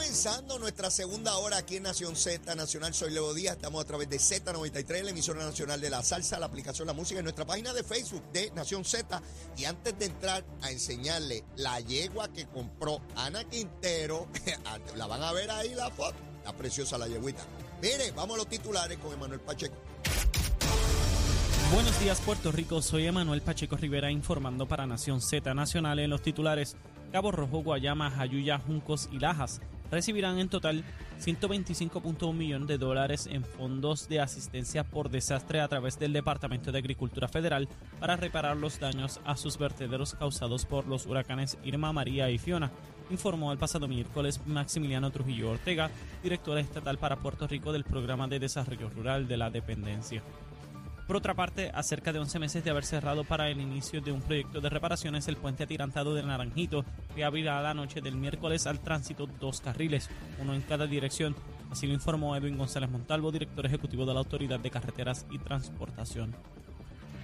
comenzando nuestra segunda hora aquí en Nación Z Nacional. Soy Leo Díaz. Estamos a través de Z93, la emisora nacional de la salsa, la aplicación La Música, en nuestra página de Facebook de Nación Z. Y antes de entrar a enseñarle la yegua que compró Ana Quintero, la van a ver ahí la foto. Está preciosa la yeguita. Mire, vamos a los titulares con Emanuel Pacheco. Buenos días Puerto Rico, soy Emanuel Pacheco Rivera informando para Nación Z Nacional en los titulares. Cabo Rojo, Guayama, Jayuya, Juncos y Lajas recibirán en total 125.1 millones de dólares en fondos de asistencia por desastre a través del Departamento de Agricultura Federal para reparar los daños a sus vertederos causados por los huracanes Irma, María y Fiona, informó el pasado miércoles Maximiliano Trujillo Ortega, director estatal para Puerto Rico del Programa de Desarrollo Rural de la Dependencia. Por otra parte, a cerca de 11 meses de haber cerrado para el inicio de un proyecto de reparaciones, el puente atirantado de Naranjito reabrirá la noche del miércoles al tránsito dos carriles, uno en cada dirección. Así lo informó Edwin González Montalvo, director ejecutivo de la Autoridad de Carreteras y Transportación.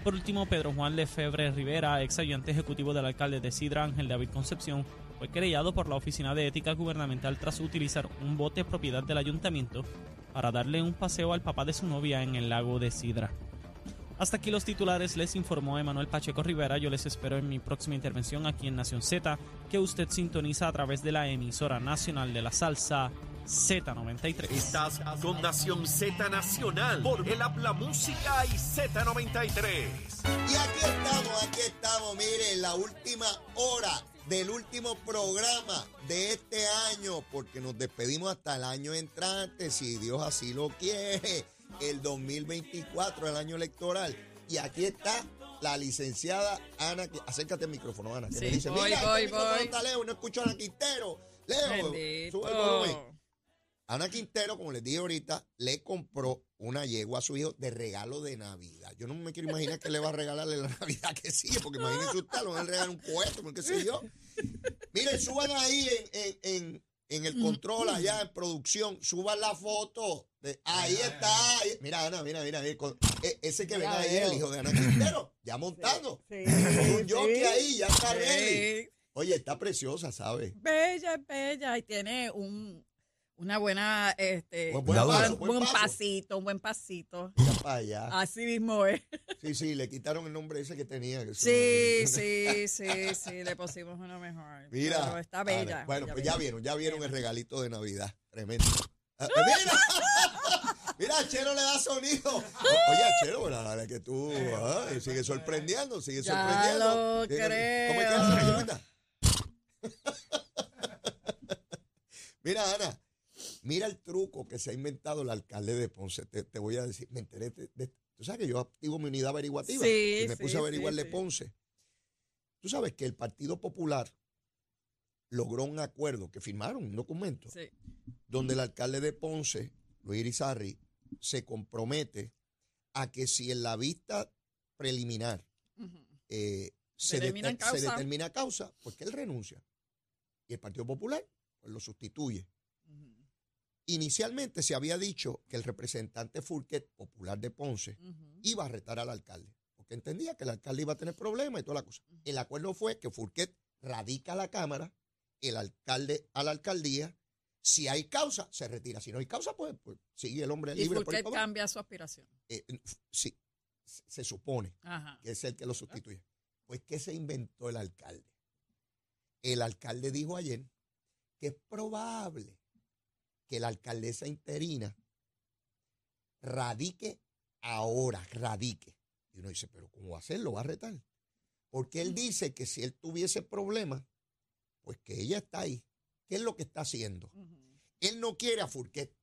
Por último, Pedro Juan Lefebvre Rivera, ex ayudante ejecutivo del alcalde de Sidra, Ángel David Concepción, fue querellado por la Oficina de Ética Gubernamental tras utilizar un bote propiedad del ayuntamiento para darle un paseo al papá de su novia en el lago de Sidra. Hasta aquí los titulares, les informó Emanuel Pacheco Rivera. Yo les espero en mi próxima intervención aquí en Nación Z, que usted sintoniza a través de la emisora nacional de la salsa Z93. Estás con Nación Z Nacional por el Habla Música y Z93. Y aquí estamos, aquí estamos, miren, la última hora del último programa de este año, porque nos despedimos hasta el año entrante, si Dios así lo quiere el 2024, el año electoral. Y aquí está la licenciada Ana. Acércate al micrófono, Ana. Que me dice, voy, Mira, voy, este voy. está Leo, no escucho a Ana Quintero. Leo, Bendito. sube el volumen. Ana Quintero, como les dije ahorita, le compró una yegua a su hijo de regalo de Navidad. Yo no me quiero imaginar que le va a regalarle la Navidad que sigue, porque imagínense usted, le van a regalar un cohete, porque qué sé yo. Miren, suban ahí en, en, en, en el control, allá en producción, suban la foto. de- ahí está. ahí- Mira, Ana, mira, mira. mira, con- e- ese que ven ahí es el hijo de Ana Quintero, ya montando. Sí, Un jockey sí. ahí, ya está ready. Oye, está preciosa, ¿sabes? Bella, es bella y tiene un una buena este Buen- buen buen, paso, buen buen paso. pasito, un buen pasito. Ya para allá. Así mismo es. Sí, sí, le quitaron el nombre ese que tenía. que Sí, sí, sí, sí, le pusimos uno mejor. Mira. Pero está bella. Bueno, bella, pues ya vieron, ya vieron el regalito de Navidad. Tremendo. Ah, mira, mira, Chero le da sonido. Oye, Chero, la verdad que tú ay, sigue sorprendiendo, sigue Ya sorprendiendo. lo creo. ¿Cómo es que hace la señorita? Mira, Ana, mira el truco que se ha inventado el alcalde de Ponce. Te, te voy a decir, me enteré de, de- Tú sabes que yo activo mi unidad averiguativa Sí, y me puse a averiguar de sí. Ponce. Tú sabes que el Partido Popular logró un acuerdo, que firmaron un documento, donde el alcalde de Ponce, Luis Irizarry, se compromete a que si en la vista preliminar eh, se, determina causa, pues que él renuncia. Y el Partido Popular pues, lo sustituye. Inicialmente se había dicho que el representante Furquet, popular de Ponce, iba a retar al alcalde, porque entendía que el alcalde iba a tener problemas y toda la cosa. El acuerdo fue que Furquet radica a la Cámara, el alcalde a la alcaldía, si hay causa, se retira. Si no hay causa, pues, pues sigue el hombre Y libre. por el Fouquet poder. cambia su aspiración. Eh, sí, se- se supone Ajá. que es el que lo sustituye. Pues, ¿qué se inventó el alcalde? El alcalde dijo ayer que es probable que la alcaldesa interina radique ahora, radique. Y uno dice, pero ¿cómo va a hacerlo? ¿Va a retar? Porque él dice que si él tuviese problemas, pues que ella está ahí. ¿Qué es lo que está haciendo? Él no quiere a Furquet.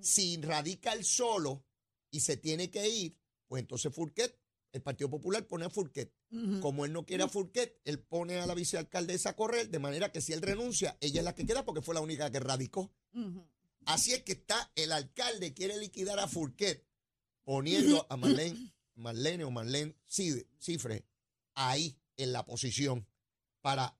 Si radica él solo y se tiene que ir, pues entonces Furquet, el Partido Popular pone a Furquet. Como él no quiere a Furquet, él pone a la vicealcaldesa a correr, de manera que si él renuncia, ella es la que queda porque fue la única que radicó. Así es que está, el alcalde quiere liquidar a Furquet, poniendo a Marlene, Marlene o Marlene Cifre ahí en la posición para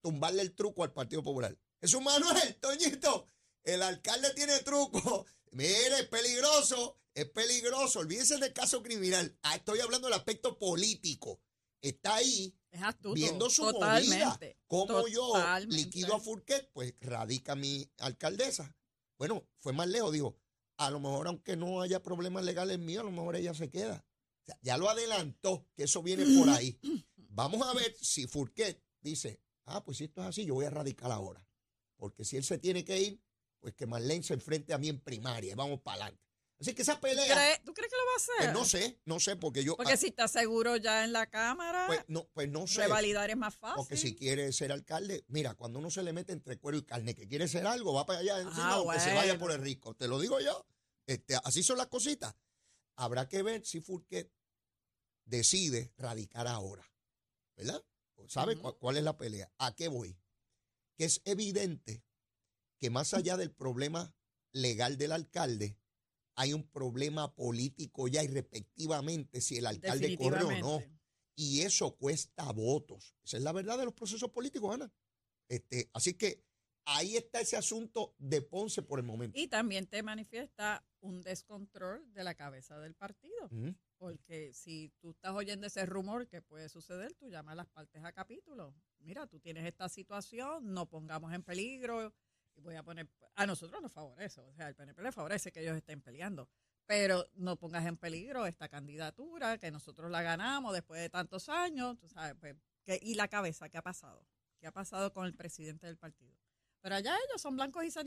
tumbarle el truco al Partido Popular. Jesús Manuel, Toñito, el alcalde tiene truco. Mire, es peligroso, es peligroso. Olvídense del caso criminal. Ah, estoy hablando del aspecto político. está ahí Es astuto. viendo su movida. totalmente. Como yo liquido a Furquet, pues radica mi alcaldesa. Bueno, fue más lejos, dijo, a lo mejor aunque no haya problemas legales míos, a lo mejor ella se queda. O sea, ya lo adelantó, que eso viene por ahí. Vamos a ver si Furquet dice, ah, pues si esto es así, yo voy a radicar ahora. Porque si él se tiene que ir, pues que Marlene se enfrente a mí en primaria y vamos para adelante. Así que esa pelea, ¿Cree- ¿Tú crees que lo va a hacer? pues no sé, no sé, porque yo... Porque ah, si está seguro ya en la Cámara, pues, no, pues no sé. revalidar es más fácil. Porque si quiere ser alcalde, mira, cuando uno se le mete entre cuero y carne, que quiere ser algo, va para allá encima Ah, o que se vaya por el rico. Te lo digo yo. Este, así son las cositas. Habrá que ver si Furquet decide radicar ahora. ¿Verdad? ¿Sabe Ujú. cu- cuál es la pelea? ¿A qué voy? Que es evidente que más allá del problema legal del alcalde, hay un problema político ya irrespectivamente si el alcalde corre o no. Y eso cuesta votos. Esa es la verdad de los procesos políticos, Ana. Este, así que ahí está ese asunto de Ponce por el momento. Y también te manifiesta un descontrol de la cabeza del partido. Porque si tú estás oyendo ese rumor que puede suceder, tú llamas a las partes a capítulo. Mira, tú tienes esta situación, no pongamos en peligro. Voy a poner, a nosotros nos favorece, o sea, al PNP le favorece que ellos estén peleando. Pero no pongas en peligro esta candidatura, que nosotros la ganamos después de tantos años, tú sabes, pues, que- y la cabeza, ¿qué ha pasado? ¿Qué ha pasado con el presidente del partido? Pero allá ellos son blancos y se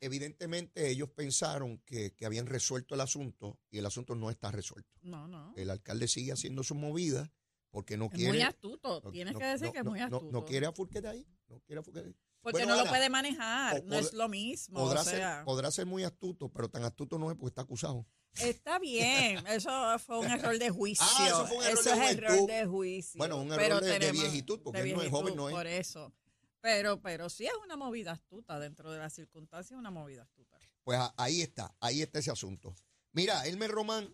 evidentemente ellos pensaron que, que habían resuelto el asunto y el asunto no está resuelto. no, no. El alcalde sigue haciendo su movida porque no Es quiere... muy astuto, no- tienes no- que decir no- que es muy astuto. No, quiere a Furquet ahí. No quiere a Furquet ahí. Porque Bueno, no Ana, lo puede manejar, no es lo mismo. Podrá, o sea, ser, podrá ser muy astuto, pero tan astuto no es porque está acusado. está bien, eso fue un error de juicio. Ah, eso fue un error Eso de es error de juicio. Bueno, un error de, de tenemos- viejitud, porque de él no es joven, no es. Por eso. Pero, pero sí es una movida astuta dentro de las circunstancias, una movida astuta. Pues ahí está, ahí está ese asunto. Mira, Elmer Román,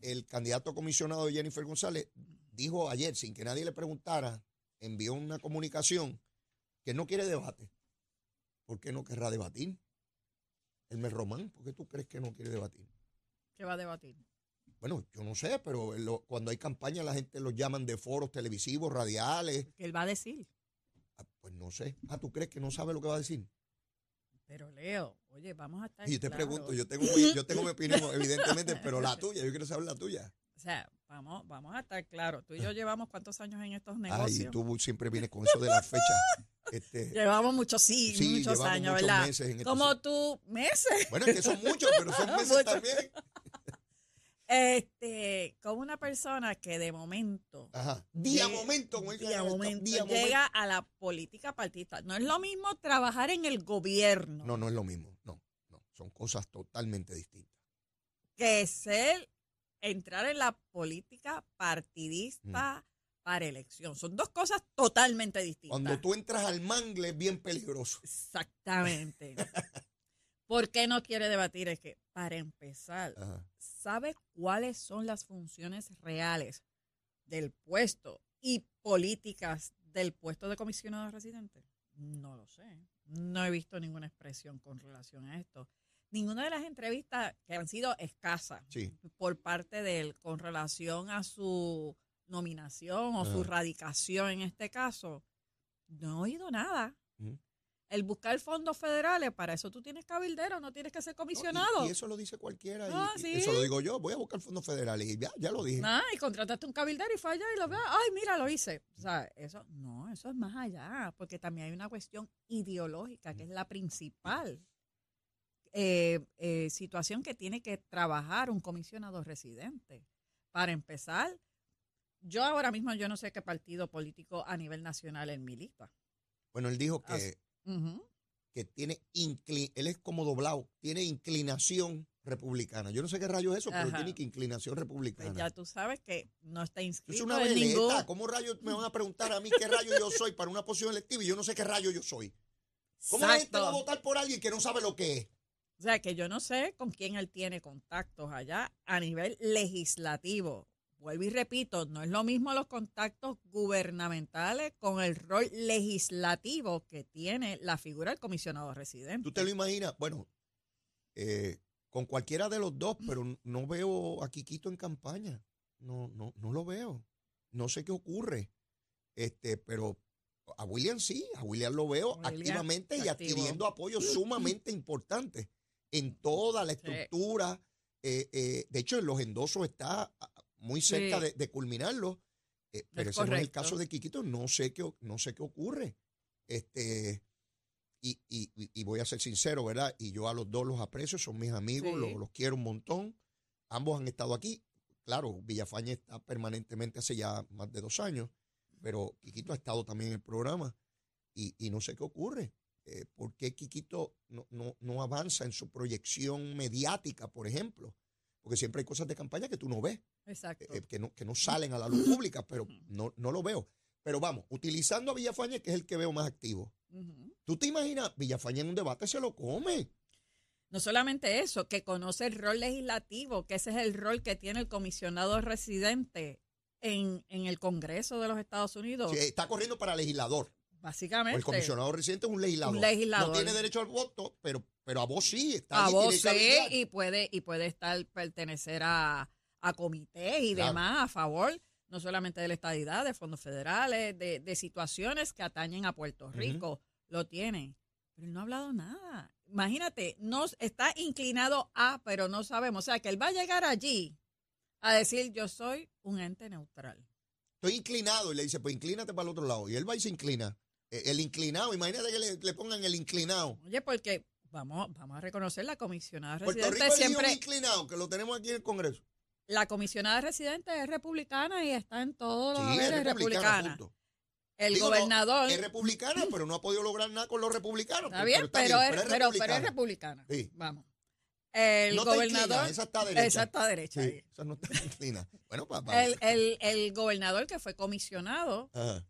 el candidato comisionado de Jennifer González, dijo ayer, sin que nadie le preguntara, envió una comunicación que no quiere debate. ¿Por qué no querrá debatir? Elmer Román, ¿por qué tú crees que no quiere debatir? ¿Qué va a debatir? Bueno, yo no sé, pero lo- cuando hay campaña la gente los llaman de foros televisivos, radiales. ¿Qué él va a decir? Ah, Pues no sé. Ah, ¿tú crees que no sabe lo que va a decir? Pero Leo, oye, vamos a estar Y yo te claros. pregunto, yo tengo, yo tengo mi opinión, evidentemente, pero la tuya, yo quiero saber la tuya. O sea, vamos, vamos a estar claros. Tú y yo llevamos cuántos años en estos Ay, negocios. tú siempre vienes con eso de las fechas. Este, Llevamos muchos, sí, sí, muchos años, muchos ¿verdad? meses. Como tú, meses. Bueno, es que son muchos, pero son meses Muchos. también. Este, como una persona que de momento, Ajá. Día Lle- momento, día esto, momento día llega a la política partista. No es lo mismo trabajar en el gobierno No, no es lo mismo. No, no. Son cosas totalmente distintas. que ser, entrar en la política partidista para elección. Son dos cosas totalmente distintas. Cuando tú entras al mangle es bien peligroso. Exactamente. ¿Por qué no quiere debatir? Es que, para empezar, Ajá. ¿sabe cuáles son las funciones reales del puesto y políticas del puesto de comisionado residente? No lo sé. No he visto ninguna expresión con relación a esto. Ninguna de las entrevistas que han sido escasas Sí. por parte de él con relación a su nominación o su radicación en este caso, no he oído nada. El buscar fondos federales, para eso tú tienes cabildero, no tienes que ser No, y- comisionado. y, eso lo dice cualquiera. Ah, y sí. Eso lo digo yo. Voy a buscar fondos federales. Y ya, ya lo dije. Ah, y contrataste un cabildero y fue allá y lo ve, ay, mira, lo hice. O sea, eso, no, eso es más allá, porque también hay una cuestión ideológica que es la principal eh, eh, situación que tiene que trabajar un comisionado residente. Para empezar, yo ahora mismo yo no sé qué partido político a nivel nacional él milita. Bueno, él dijo que, Así- que tiene él es como doblado, tiene inclinación republicana. Yo no sé qué rayo es eso, pero tiene que inclinación Pues republicana. ya tú sabes que no está inscrito soy una en veleta. ningún... ¿Cómo rayos me van a preguntar a mí qué rayo yo soy para una posición electiva y yo no sé qué rayo yo soy? ¿Cómo la gente va a Exacto. votar por alguien que no sabe lo que es? O sea, que yo no sé con quién él tiene contactos allá a nivel legislativo. Vuelvo y repito, no es lo mismo los contactos gubernamentales con el rol legislativo que tiene la figura del comisionado residente. ¿Tú te lo imaginas? Bueno, eh, con cualquiera de los dos, pero no veo a Quiquito en campaña. No, no, no lo veo. no sé qué ocurre. Este, pero a William sí, a William lo veo William, activamente y adquiriendo apoyos sumamente importantes en toda la estructura. eh, eh, de hecho, en los endosos está ah, muy cerca de, de culminarlo. eh, pero Es ese no es el caso de Quiquito, no sé qué, no sé qué ocurre. Este, y, y- y- voy a ser sincero, ¿verdad? Y yo a los dos los aprecio, son mis amigos, Sí. los, los quiero un montón. Ambos han estado aquí. Claro, Villafañe está permanentemente hace ya más de dos años, pero Quiquito ha estado también en el programa y, y no sé qué ocurre. Eh, ¿Por qué Quiquito no, no, no avanza en su proyección mediática, por ejemplo? Porque siempre hay cosas de campaña que tú no ves Exacto. eh, que, no, que no salen a la luz pública, pero no, no lo veo. Pero vamos, utilizando a Villafañe, que es el que veo más activo. Ujú. ¿Tú te imaginas? Villafañe en un debate se lo come. No solamente eso, que conoce el rol legislativo, que ese es el rol que tiene el comisionado residente en, en el Congreso de los Estados Unidos. Sí, está corriendo para legislador. Básicamente. El comisionado residente es un legislador. Un legislador. No tiene derecho al voto, pero, pero a vos sí. Está a vos sí, y puede, y puede estar pertenecer a, a comités y Claro. demás a favor, no solamente de la estadidad, de fondos federales, de, de situaciones que atañen a Puerto Rico. Lo tiene. Pero él no ha hablado nada. Imagínate, no está inclinado a, pero no sabemos. O sea, que él va a llegar allí a decir, yo soy un ente neutral. Estoy inclinado. Y le dice, pues inclínate para el otro lado. Y él va y se inclina. Eh, El inclinado, imagínate que le, le pongan el inclinado. Oye, porque vamos, vamos a reconocer la comisionada Puerto residente Rico eligió un siempre. inclinado, que lo tenemos aquí en el Congreso. La comisionada residente es republicana y está en todos los Sí, es republicana. El Digo, no, gobernador Es republicana, pero no ha podido lograr nada con los republicanos. está bien, pero, es, pero, pero es republicana. Sí. Vamos. El no gobernador esa está derecha. esa está derecha. Sí, esa no está inclinada. Bueno, papá. El, el, el gobernador que fue comisionado Ajá.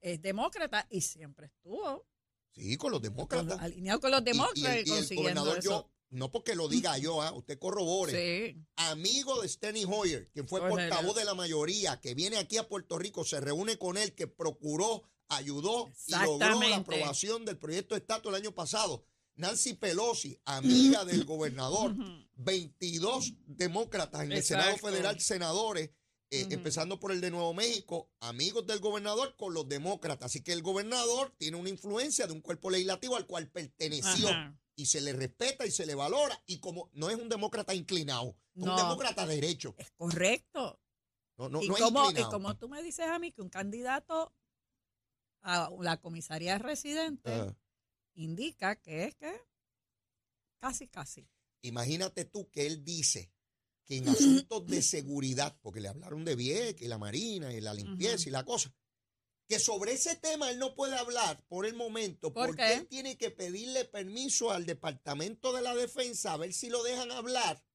Es demócrata y siempre estuvo Sí, con los con- demócratas. alineado con los demócratas y, y, el, y el consiguiendo gobernador eso. yo, no porque lo diga yo, ah, usted corrobore. Sí, Amigo de Steny Hoyer, quien fue portavoz de la mayoría, que viene aquí a Puerto Rico, se reúne con él, que procuró, ayudó y logró la aprobación del proyecto de estatus el año pasado. Nancy Pelosi, amiga del gobernador, 22 demócratas en el Senado. Federal, senadores, eh, empezando por el de Nuevo México, amigos del gobernador con los demócratas. Así que el gobernador tiene una influencia de un cuerpo legislativo al cual perteneció Ajá. y se le respeta y se le valora. Y como no es un demócrata inclinado, es un demócrata derecho. es correcto. No, no, y, no como, y como tú me dices a mí que un candidato a la comisaría residente indica que es que casi, casi. Imagínate tú que él dice que en asuntos de seguridad, porque le hablaron de Vieques y la Marina y la limpieza y la cosa, que sobre ese tema él no puede hablar por el momento, ¿Por porque qué? él tiene que pedirle permiso al Departamento de la Defensa a ver si lo dejan hablar.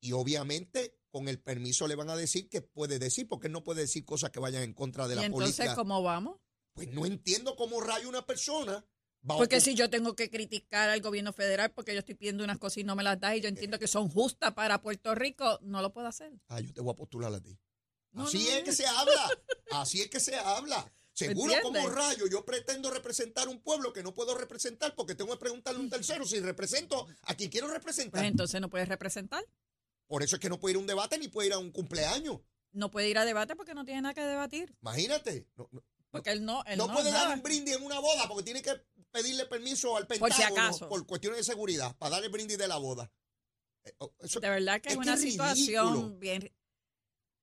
Y obviamente con el permiso le van a decir que puede decir, porque él no puede decir cosas que vayan en contra de y la entonces, política. ¿cómo vamos? Pues no entiendo cómo rayo una persona Porque si yo tengo que criticar al gobierno federal porque yo estoy pidiendo unas cosas y no me las da y yo entiendo que son justas para Puerto Rico, no lo puedo hacer. Ah, yo te voy a postular a ti. No, Así no, es no. que se habla. Así es que se habla. Seguro como rayo yo pretendo representar un pueblo que no puedo representar porque tengo que preguntarle a un tercero si represento a quien quiero representar. Pues entonces no puedes representar. Por eso es que no puede ir a un debate ni puede ir a un cumpleaños. No puede ir a debate porque no tiene nada que debatir. Imagínate. No, no- Porque él no, él no no, puede dar un brindis en una boda porque tiene que pedirle permiso al Por Pentágono si acaso. por cuestiones de seguridad para darle el brindis de la boda. Eh, oh, eso- De verdad que es, una situación ridículo. bien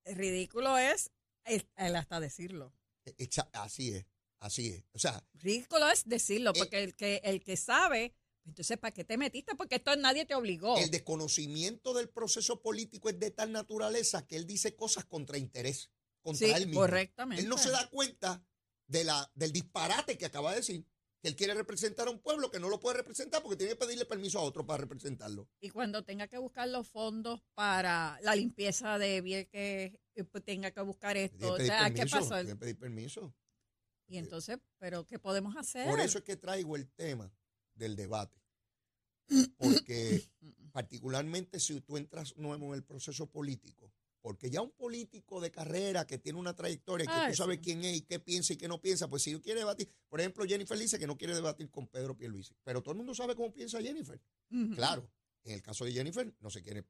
ridículo es el, hasta decirlo. exa- así es, así es. O sea, Ridículo es decirlo, Eh, porque el que el que sabe, entonces ¿para qué te metiste? Porque esto nadie te obligó. El desconocimiento del proceso político es de tal naturaleza que él dice cosas contra interés, contra sí, él mismo. correctamente. Él no se da cuenta de la, del disparate que acaba de decir, que él quiere representar a un pueblo que no lo puede representar porque tiene que pedirle permiso a otro para representarlo. Y cuando tenga que buscar los fondos para la limpieza de Vieques, eh, pues tenga que buscar esto. que O sea, ¿qué pasó? tiene que pedir permiso. Y entonces, ¿pero qué podemos hacer? Por eso es que traigo el tema del debate. Porque particularmente si tú entras nuevo en el proceso político, porque ya un político de carrera que tiene una trayectoria, que Ay, tú sabes quién es y qué piensa y qué no piensa, pues si quiere debatir, por ejemplo, Jennifer dice que no quiere debatir con Pedro Pierluisi, pero todo el mundo sabe cómo piensa Jennifer. Claro, en el caso de Jennifer no se quiere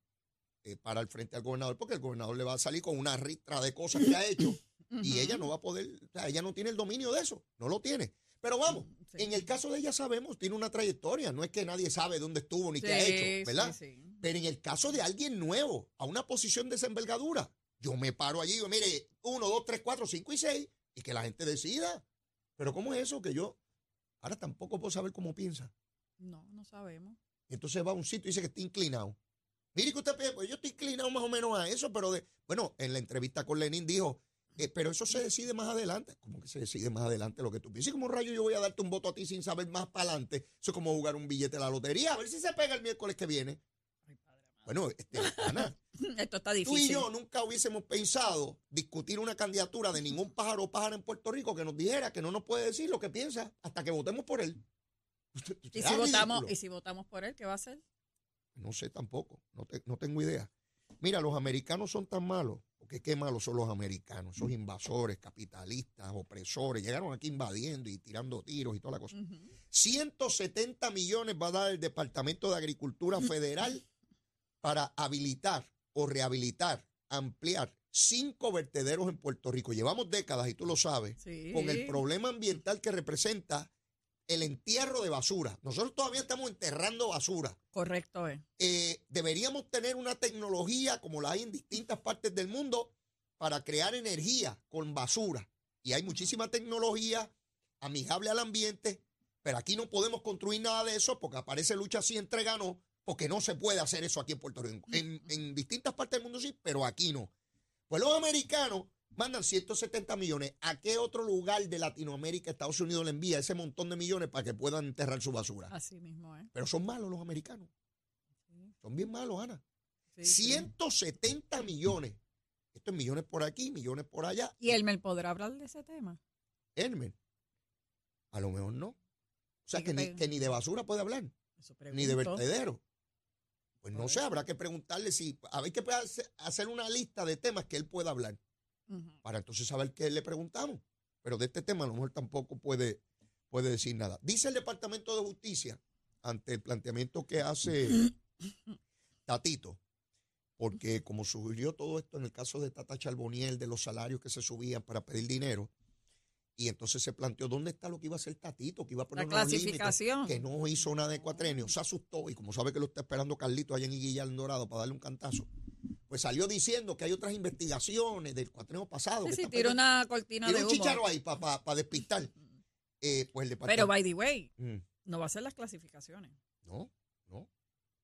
eh, parar frente al gobernador porque el gobernador le va a salir con una ristra de cosas que ha hecho y ella no va a poder, o sea, ella no tiene el dominio de eso, no lo tiene. Pero vamos, Sí. en el caso de ella sabemos, tiene una trayectoria, no es que nadie sabe dónde estuvo ni Sí, qué ha hecho, ¿verdad? sí, sí. Pero en el caso de alguien nuevo, a una posición de esa envergadura, yo me paro allí y digo, mire, uno, dos, tres, cuatro, cinco y seis, y que la gente decida. Pero ¿cómo es eso que yo ahora tampoco puedo saber cómo piensa? No, no sabemos. Entonces va a un sitio y dice que está inclinado. Mire que usted pues yo estoy inclinado más o menos a eso, pero de, bueno, en la entrevista con Lenin dijo, eh, pero eso se decide más adelante. ¿Cómo que se decide más adelante lo que tú piensas? ¿Y como rayo yo voy a darte un voto a ti sin saber más para adelante? Eso es como jugar un billete de la lotería, a ver si se pega el miércoles que viene. Bueno, este, Ana, Esto está tú difícil. y yo nunca hubiésemos pensado discutir una candidatura de ningún pájaro o pájara en Puerto Rico que nos dijera que no nos puede decir lo que piensa hasta que votemos por él. ¿Y si, votamos. ¿Y si votamos por él, qué va a hacer? No sé tampoco, no, te- no tengo idea. Mira, los americanos son tan malos, porque qué malos son los americanos, esos invasores, capitalistas, opresores, llegaron aquí invadiendo y tirando tiros y toda la cosa. Ujú. 170 millones va a dar el Departamento de Agricultura Federal para habilitar o rehabilitar, ampliar cinco vertederos en Puerto Rico. Llevamos décadas, y tú lo sabes, Sí. con el problema ambiental que representa el entierro de basura. Nosotros todavía estamos enterrando basura. Correcto, eh. Eh, deberíamos tener una tecnología como la hay en distintas partes del mundo para crear energía con basura. Y hay muchísima tecnología amigable al ambiente, pero aquí no podemos construir nada de eso porque aparece lucha así entre ganó, porque no se puede hacer eso aquí en Puerto Rico. En, en distintas partes del mundo sí, pero aquí no. Pues los americanos mandan 170 millones. ¿A qué otro lugar de Latinoamérica, Estados Unidos le envía ese montón de millones para que puedan enterrar su basura? Así mismo, ¿eh? Pero son malos los americanos. Sí, Son bien malos, Ana. sí, sí. 170 millones. Esto es millones por aquí, millones por allá. ¿Y Elmer podrá hablar de ese tema? Hermen. A lo mejor no. O sea, que ni, que ni de basura puede hablar, ni de vertedero. Pues no sé, habrá que preguntarle si. A ver que pueda hacer- una lista de temas que él pueda hablar, para entonces saber qué le preguntamos. Pero de este tema a lo mejor tampoco puede, puede decir nada. Dice el Departamento de Justicia, ante el planteamiento que hace Tatito, porque como surgió todo esto en el caso de Tata Charboniel, de los salarios que se subían para pedir dinero, y entonces se planteó dónde está lo que iba a hacer Tatito, que iba a La poner límites, clasificación. que no hizo nada de cuatrenio, se asustó, y como sabe que lo está esperando Carlito allá en Iguillar en Dorado para darle un cantazo, pues salió diciendo que hay otras investigaciones del cuatrenio pasado. Sí, que sí, pendientes. una cortina Tira de un humo. chicharo ahí para despistar. Eh, pues el Pero, by the way, Mm. no va a ser las clasificaciones. No, no.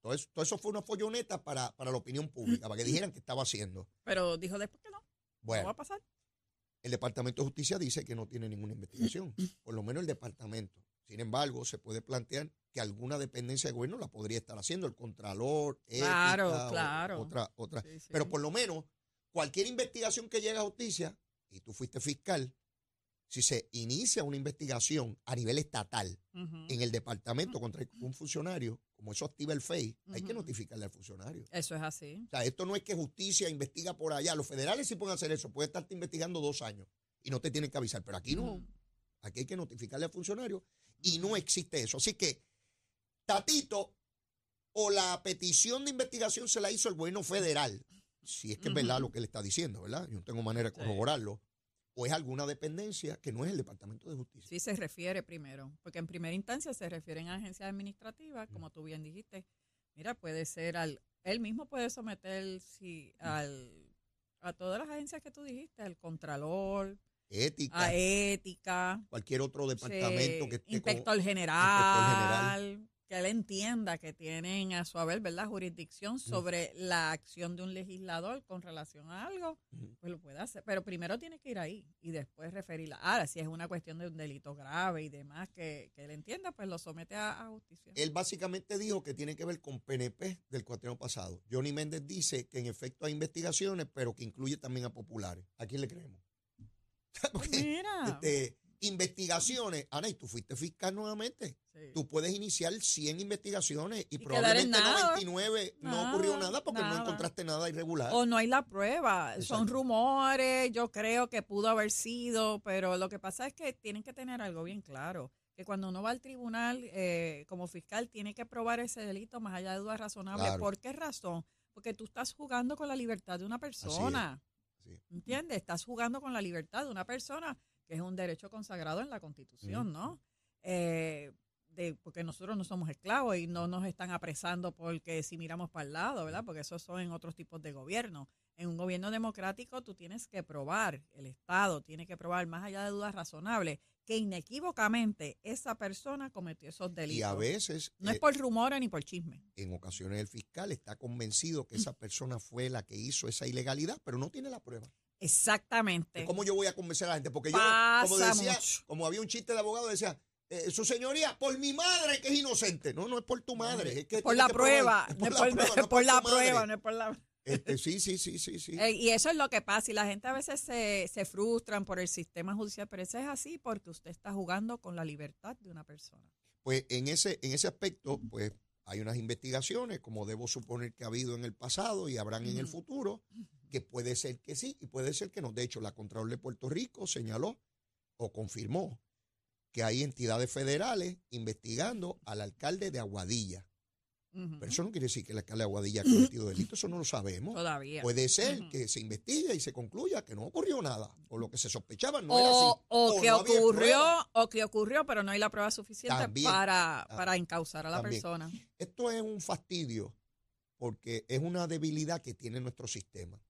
Todo eso, todo eso fue una folloneta para, para la opinión pública, para que dijeran que estaba haciendo. Pero dijo después que no. No va Bueno, a pasar. El Departamento de Justicia dice que no tiene ninguna investigación, por lo menos el departamento. Sin embargo, se puede plantear que alguna dependencia de gobierno la podría estar haciendo, el Contralor, Claro, ética, claro. otra, otra. Sí, sí. Pero por lo menos, cualquier investigación que llegue a justicia, y tú fuiste fiscal, si se inicia una investigación a nivel estatal en el departamento contra un funcionario, como eso activa el FEI, hay que notificarle al funcionario. Eso es así. O sea, esto no es que justicia investiga por allá. Los federales sí pueden hacer eso. Puede estarte investigando dos años y no te tienen que avisar. Pero aquí no. Aquí hay que notificarle al funcionario y no existe eso. Así que, Tatito, o la petición de investigación se la hizo el gobierno federal, si es que es verdad lo que él está diciendo, ¿verdad? Yo no tengo manera de corroborarlo. O es alguna dependencia que no es el Departamento de Justicia. Sí se refiere primero, porque en primera instancia se refieren a agencias administrativas, como tú bien dijiste. Mira, puede ser al, él mismo puede someter si, al, a todas las agencias que tú dijiste, al Contralor, Ética, a Ética, cualquier otro departamento que esté como- inspector general, que él entienda que tienen a su haber, ¿verdad?, jurisdicción sobre la acción de un legislador con relación a algo, pues lo puede hacer. Pero primero tiene que ir ahí y después referirla. Ahora, si es una cuestión de un delito grave y demás que, que él entienda, pues lo somete a, a justicia. Él básicamente dijo que tiene que ver con PNP del cuatrienio pasado. Johnny Méndez dice que en efecto hay investigaciones, pero que incluye también a populares. ¿A quién le creemos? Porque, Mira. este, investigaciones. Ana, y tú fuiste fiscal nuevamente. Sí. Tú puedes iniciar 100 investigaciones y, probablemente nada. 99 no ocurrió nada porque no encontraste nada irregular. O no hay la prueba, son rumores, yo creo que pudo haber sido, pero lo que pasa es que tienen que tener algo bien claro, que cuando uno va al tribunal eh, como fiscal tiene que probar ese delito más allá de dudas razonables. Claro. ¿Por qué razón? Porque tú estás jugando con la libertad de una persona. Así sí. ¿Entiendes? Estás jugando con la libertad de una persona que es un derecho consagrado en la Constitución, ¿no? Eh, de, porque nosotros no somos esclavos y no nos están apresando porque si miramos para el lado, ¿verdad? Porque esos son en otros tipos de gobierno. En un gobierno democrático tú tienes que probar, el Estado tiene que probar, más allá de dudas razonables, que inequívocamente esa persona cometió esos delitos. Y a veces, no es eh, por rumores ni por chisme. en ocasiones el fiscal está convencido que esa persona fue la que hizo esa ilegalidad, pero no tiene la prueba. Exactamente. ¿Cómo yo voy a convencer a la gente? Porque yo, como decía, mucho. como había un chiste de abogado, decía, eh, su señoría, por mi madre que es inocente. No, no es por tu madre. Es que por la que prueba, Es por la prueba, no es por la prueba, no es por la Este, sí, sí, sí, sí, sí. Eh, y eso es lo que pasa y la gente a veces se, se frustran por el sistema judicial, pero eso es así porque usted está jugando con la libertad de una persona. Pues en ese, en ese aspecto, pues hay unas investigaciones, como debo suponer que ha habido en el pasado y habrán en el futuro, que puede ser que sí y puede ser que no. De hecho, la Contralor de Puerto Rico señaló o confirmó que hay entidades federales investigando al alcalde de Aguadilla. Pero eso no quiere decir que el alcalde de Aguadilla ha cometido delito, eso no lo sabemos. Todavía. Puede ser que se investigue y se concluya que no ocurrió nada, o lo que se sospechaba no era así. o, o que no ocurrió, o que ocurrió, pero no hay la prueba suficiente También. para, Ah, para encauzar a la también. persona. Esto es un fastidio porque es una debilidad que tiene nuestro sistema.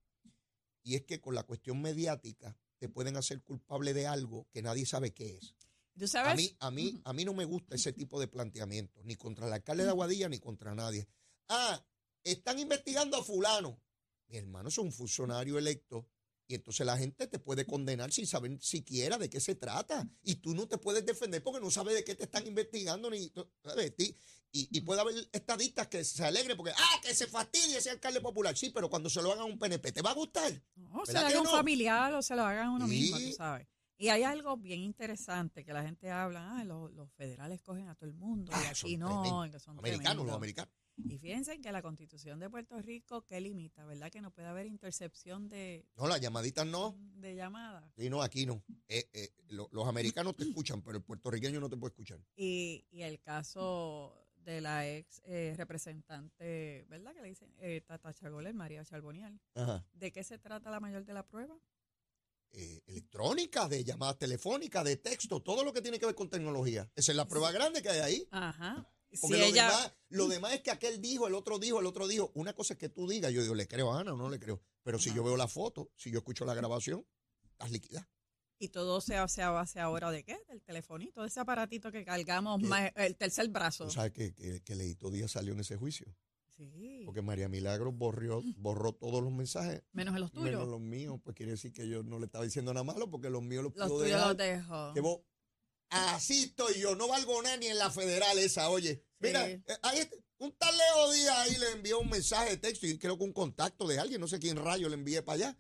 Y es que con la cuestión mediática te pueden hacer culpable de algo que nadie sabe qué es. ¿Tú sabes? A mí, a mí, a mí no me gusta ese tipo de planteamiento, ni contra el alcalde de Aguadilla ni contra nadie. Ah, están investigando a fulano. Mi hermano es un funcionario electo y entonces la gente te puede condenar sin saber siquiera de qué se trata. Y tú no te puedes defender porque no sabes de qué te están investigando ni ¿sabes? Ti- Y, y puede haber estadistas que se alegren porque, ah, que se fastidie ese alcalde popular. Sí, pero cuando se lo hagan a un PNP, ¿te va a gustar? No, se ¿Verdad lo que haga un no? familiar o se lo hagan uno mismo, tú sabes. Y hay algo bien interesante que la gente habla, ah, los, los federales cogen a todo el mundo y Ah, aquí no, que son Americanos, los americanos. Y fíjense que la constitución de Puerto Rico, ¿qué limita? ¿Verdad? Que no puede haber intercepción de, No, las llamaditas no. de llamadas. Sí, no, aquí no. Eh, eh, lo- los americanos te escuchan, pero el puertorriqueño no te puede escuchar. Y, y el caso de la ex eh, representante, ¿verdad? Que le dicen eh, Tata Chagoler, María Charbonial. Ajá. ¿De qué se trata la mayor de la prueba? Eh, electrónica, de llamadas telefónicas, de texto, todo lo que tiene que ver con tecnología. Esa es la prueba grande que hay ahí. Ajá. Porque si lo, ella, demás, lo demás es que aquel dijo, el otro dijo, el otro dijo. Una cosa es que tú digas, yo digo, le creo a Ana o no le creo. Pero si yo veo la foto, si yo escucho la grabación, estás líquida. Y todo se hace ahora de qué? Del telefonito, de ese aparatito que cargamos, el tercer brazo. Tú sabes que, que, que Leito Díaz salió en ese juicio. Sí. Porque María Milagro borrió, borró todos los mensajes, Menos en los tuyos. menos los míos. Pues quiere decir que yo no le estaba diciendo nada malo porque los míos los, los tuyos dejar. los dejo. que vos, así estoy yo, no valgo nada ni en la federal esa, oye. Mira, Sí. eh, ahí está, un tal Leo Díaz ahí le envió un mensaje de texto y creo que un contacto de alguien, no sé quién rayo le envié para allá.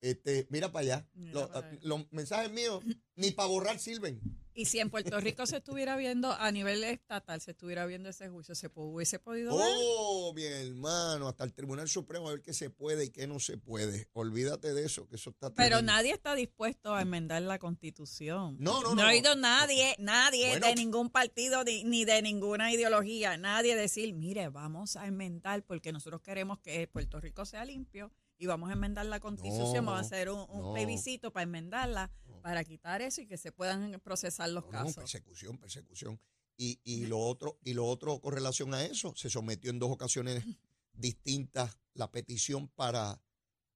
Este, mira para allá. Mira Los, para allá. los mensajes míos ni para borrar sirven. Y si en Puerto Rico se estuviera viendo, a nivel estatal, se estuviera viendo ese juicio, ¿se hubiese podido ver? Oh, mi hermano, hasta el Tribunal Supremo a ver qué se puede y qué no se puede. Olvídate de eso, que eso está Pero tremendo. nadie está dispuesto a enmendar la constitución. No, no, No ha no. oído nadie, nadie Bueno. de ningún partido ni, ni de ninguna ideología, nadie decir, mire, vamos a enmendar porque nosotros queremos que Puerto Rico sea limpio y vamos a enmendar la constitución, No, vamos a hacer un, un no. plebiscito para enmendarla. Para quitar eso y que se puedan procesar los No, no, casos. persecución, persecución. Y, y lo otro, y lo otro con relación a eso, se sometió en dos ocasiones distintas la petición para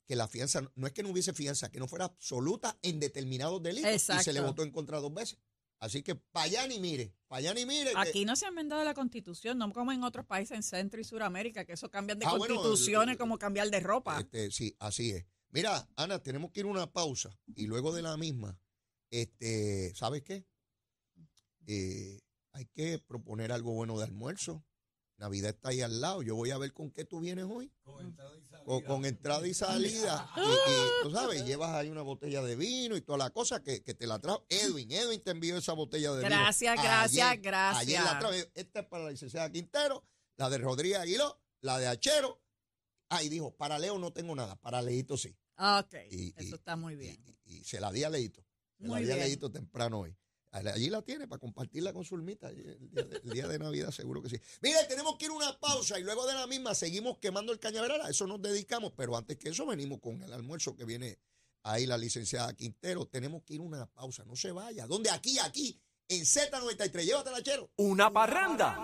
que la fianza, no es que no hubiese fianza, que no fuera absoluta en determinados delitos. Y se le Exacto. votó en contra dos veces. Así que para allá ni mire, para allá ni mire. que- Aquí no se ha enmendado la constitución, no como en otros países en Centro y Suramérica, que eso cambian de Ah, constituciones el- como cambiar de ropa. Este, sí, así es. Mira, Ana, tenemos que ir a una pausa y luego de la misma, este, ¿sabes qué? Eh, hay que proponer algo bueno de almuerzo. Navidad está ahí al lado. Yo voy a ver con qué tú vienes hoy. Con, con entrada y salida. Y, y, tú sabes, llevas ahí una botella de vino y toda la cosa que, que te la trajo. Edwin, Edwin te envió esa botella de vino. Gracias, gracias, Ayer- gracias. Ayer la traje. Esta es para la licenciada Quintero, la de Rodríguez Aguiló, la de Achero. Ah, y dijo, para Leo no tengo nada, para Leito sí. Ok, Y- eso y- está muy bien. y- y se la di a Leito. Se Muy la di a bien. Leito temprano hoy. Allí la tiene para compartirla con su ermita el día, de, el día de Navidad, seguro que sí. Mire, tenemos que ir a una pausa y luego de la misma seguimos quemando el cañaveral. A eso nos dedicamos, pero antes que eso venimos con el almuerzo que viene ahí la licenciada Quintero. Tenemos que ir a una pausa, no se vaya. ¿Dónde? Aquí, aquí, en Z93. Llévatela, chero. Una parranda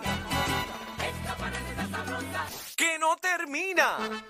que no termina.